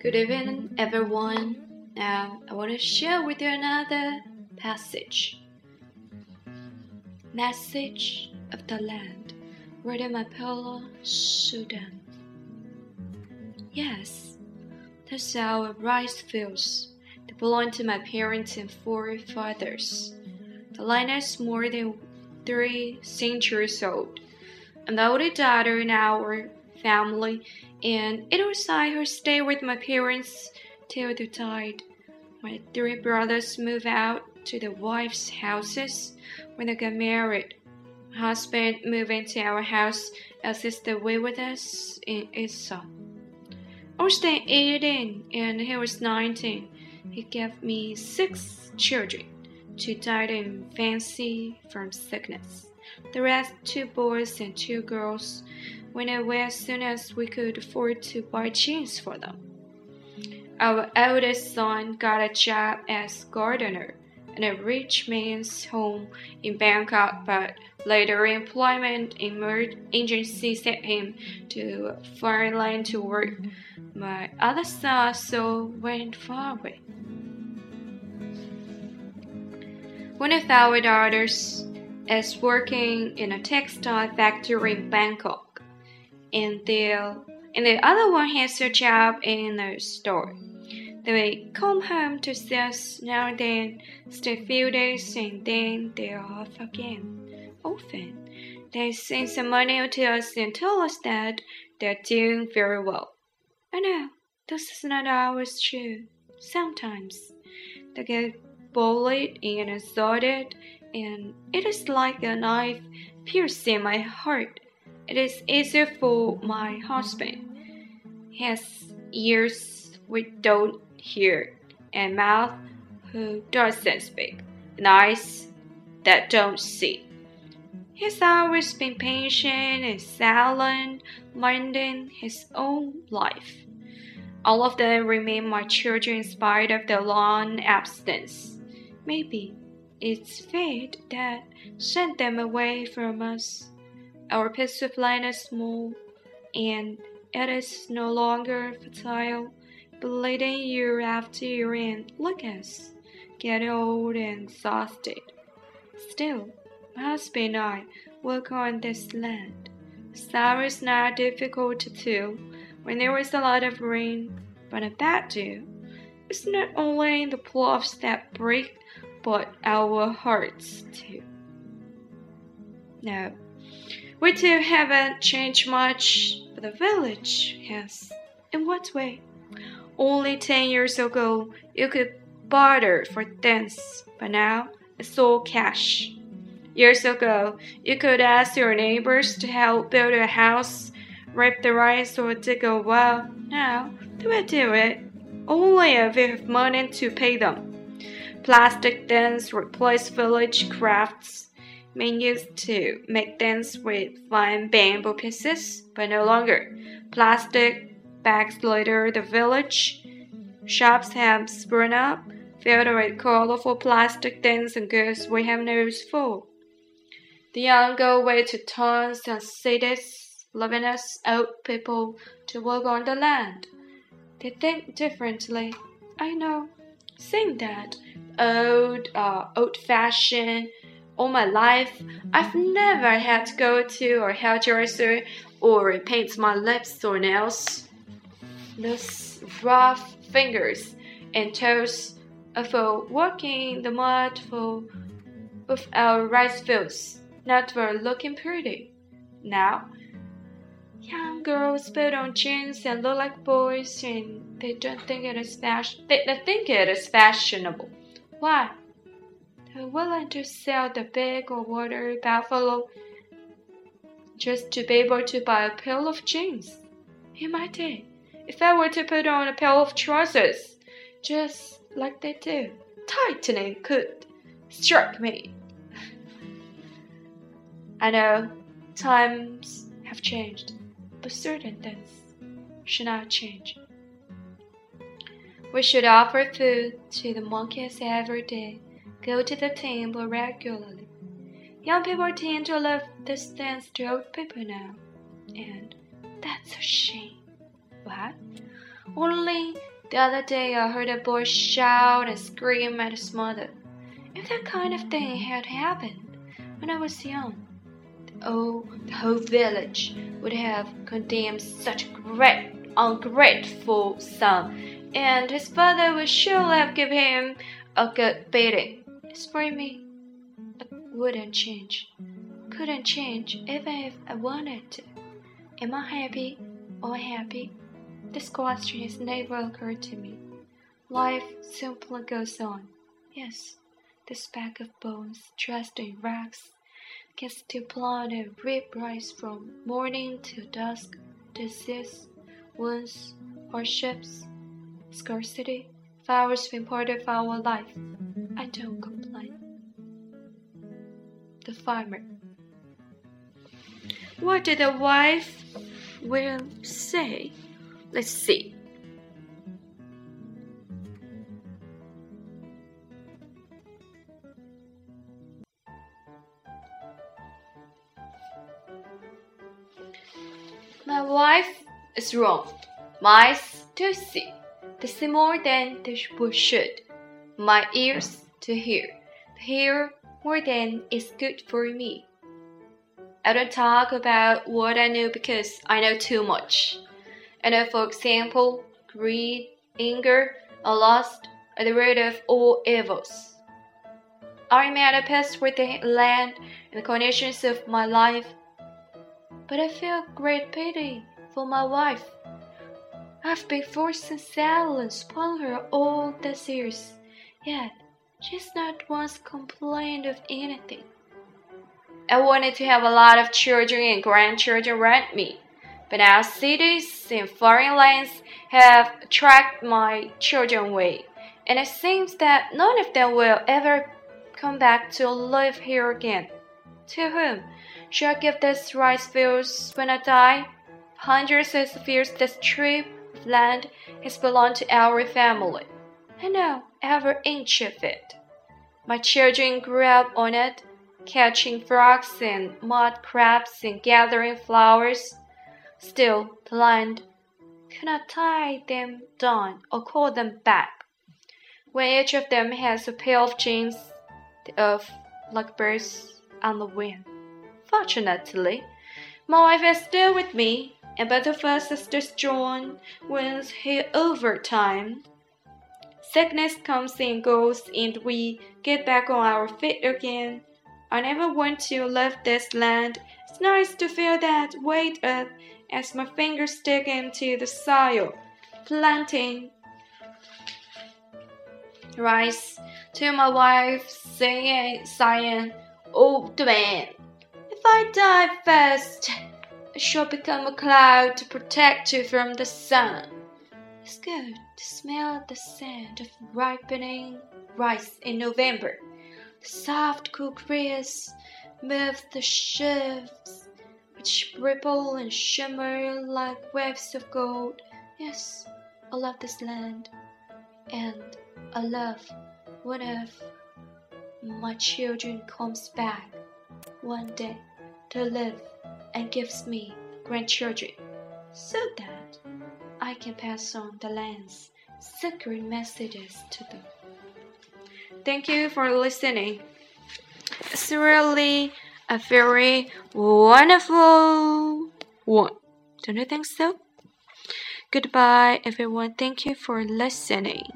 Good evening, everyone. Now, I want to share with you another passage. Message of the Land, written by Pira Sudham. Yes, that's our rice fields. They belong to my parents and forefathers. Land is more than three centuries old. The only daughter in our family, and it was I who stayed with my parents till they died. My three brothers moved out to the wives' houses when they got married. My husband moved into our house as he stayed with us in Esarn. I was then 18 and he was 19. He gave me six children. Two died in infancy from sickness. The rest, two boys and two girls, went away as soon as we could afford to buy jeans for them. Our eldest son got a job as gardener in a rich man's home in Bangkok, but later employment agency sent him to foreign land to work. My other son so went far away. One of our daughters is working in a textile factory in Bangkok, and the and the other one has a job in a store. They come home to see us now and then, stay a few days, and then they're off again. Often, they send some money to us and tell us that they're doing very well. I know this is not always true. Sometimes they get bullied and assaulted, and it is like a knife piercing my heart. It is easier for my husband. He has ears we don't hear, and mouth who doesn't speak, and eyes that don't see. He's always been patient and silent, minding his own life. All of them remain my children in spite of their long absence. Maybe it's fate that sent them away from us. Our of land is small, and it is no longer fertile bleeding year after year, and look us, getting old and exhausted. Still, my husband and I work on this land. Summer is not difficult to do when there is a lot of rain, but a bad dew. It's not only the ploughs that break, but our hearts too. No, we too haven't changed much, but the village has. In what way? Only ten years ago, you could barter for things, but now it's all cash. Years ago, you could ask your neighbors to help build a house, rip the rice, or dig a well. Now, they will do it, only if money to pay them. Plastic things replace village crafts. Men used to make things with fine bamboo pieces, but no longer. Plastic bags litter the village. Shops have sprung up, filled with colorful plastic things and goods we have no use for. The young go away to towns and cities, leaving us old people to work on the land. They think differently. I know. Saying that, old, uh, old-fashioned, all my life, I've never had to go to a hairdresser or paint my lips or nails those rough fingers and toes for working the mud for of our rice fields, not for looking pretty. Now, young girls put on jeans and look like boys, and they don't think it is fashion. They, they think it is fashionable. Why? They're willing to sell the big or water buffalo just to be able to buy a pair of jeans. In my day, if I were to put on a pair of trousers, just like they do, tightening could strike me. I know times have changed, certain things should not change. We should offer food to the monkeys every day, go to the temple regularly. Young people tend to love this dance to old people now, and that's a shame. What? Only the other day I heard a boy shout and scream at his mother. If that kind of thing had happened when I was young, oh, the whole village would have condemned such a great, ungrateful son, and his father would surely have given him a good beating. Me, I wouldn't change. Couldn't change even if I wanted to. Am I happy or happy? This question has never occurred to me. Life simply goes on. Yes, the speck of bones dressed in rags can still plant and rise from morning till dusk. Disease, wounds, hardships, scarcity, flowers been part of our life. I don't complain. The farmer. What did the wife will say? Let's see. My wife is wrong. Mice to see, to see more than they should. My ears to hear, hear more than is good for me. I don't talk about what I know because I know too much. I know, for example, greed, anger, or lust are the root of all evils. I am at a peace with the land and the conditions of my life but I feel great pity for my wife. I've been forcing silence upon her all these years, yet she's not once complained of anything. I wanted to have a lot of children and grandchildren around me, but now cities and foreign lands have attracted my children away, and it seems that none of them will ever come back to live here again. To whom Shall I give this rice fields when I die? Hundreds of years this strip of land has belonged to our family. I know every inch of it. My children grew up on it, catching frogs and mud crabs and gathering flowers. Still, the land cannot tie them down or call them back. When each of them has a pair of wings of like birds on the wind. Fortunately, my wife is still with me, and both of us sisters join when he overtime. Sickness comes and goes, and we get back on our feet again. I never want to leave this land. It's nice to feel that weight up as my fingers stick into the soil, planting rice to my wife, saying, sighing, "Oh, man." If I die first, I shall become a cloud to protect you from the sun. It's good to smell the scent of ripening rice in November. The soft cool breeze moves the sheaves, which ripple and shimmer like waves of gold. Yes, I love this land, and I love one of my children comes back one day to live and gives me grandchildren so that I can pass on the land's secret messages to them. Thank you for listening. It's really a very wonderful one. Don't you think so? Goodbye, everyone. Thank you for listening.